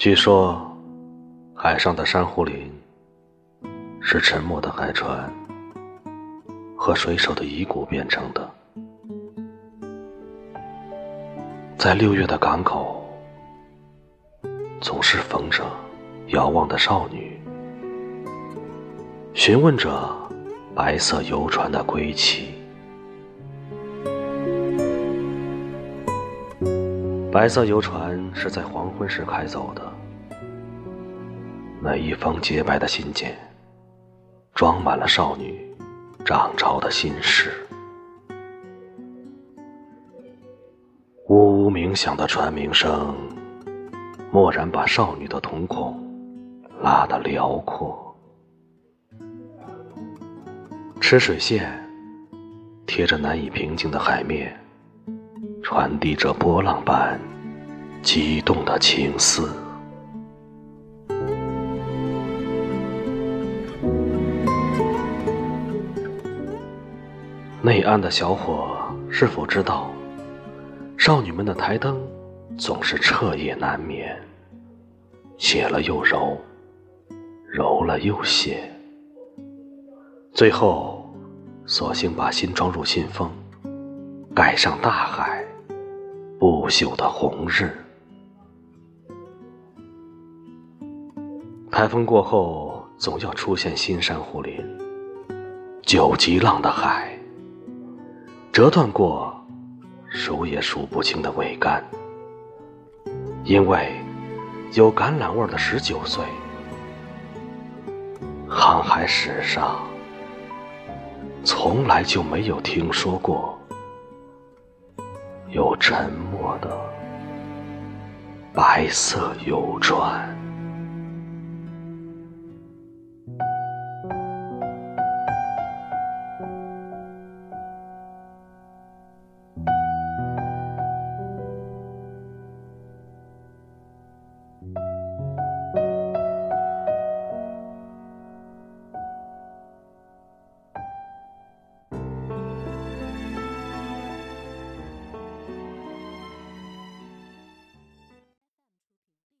据说，海上的珊瑚林是沉没的海船和水手的遗骨变成的。在六月的港口，总是逢着遥望的少女，询问着白色游船的归期。白色游船是在黄昏时开走的，那一封洁白的信件，装满了少女涨潮的心事。呜呜鸣响的船鸣声，蓦然把少女的瞳孔拉得辽阔。吃水线贴着难以平静的海面。传递着波浪般激动的情思。内岸的小伙是否知道，少女们的台灯总是彻夜难眠，写了又揉，揉了又写，最后索性把心装入信封，盖上大海。不朽的红日，台风过后总要出现新珊瑚林。九级浪的海，折断过数也数不清的桅杆，因为有橄榄味的十九岁，航海史上从来就没有听说过。有沉默的白色游船。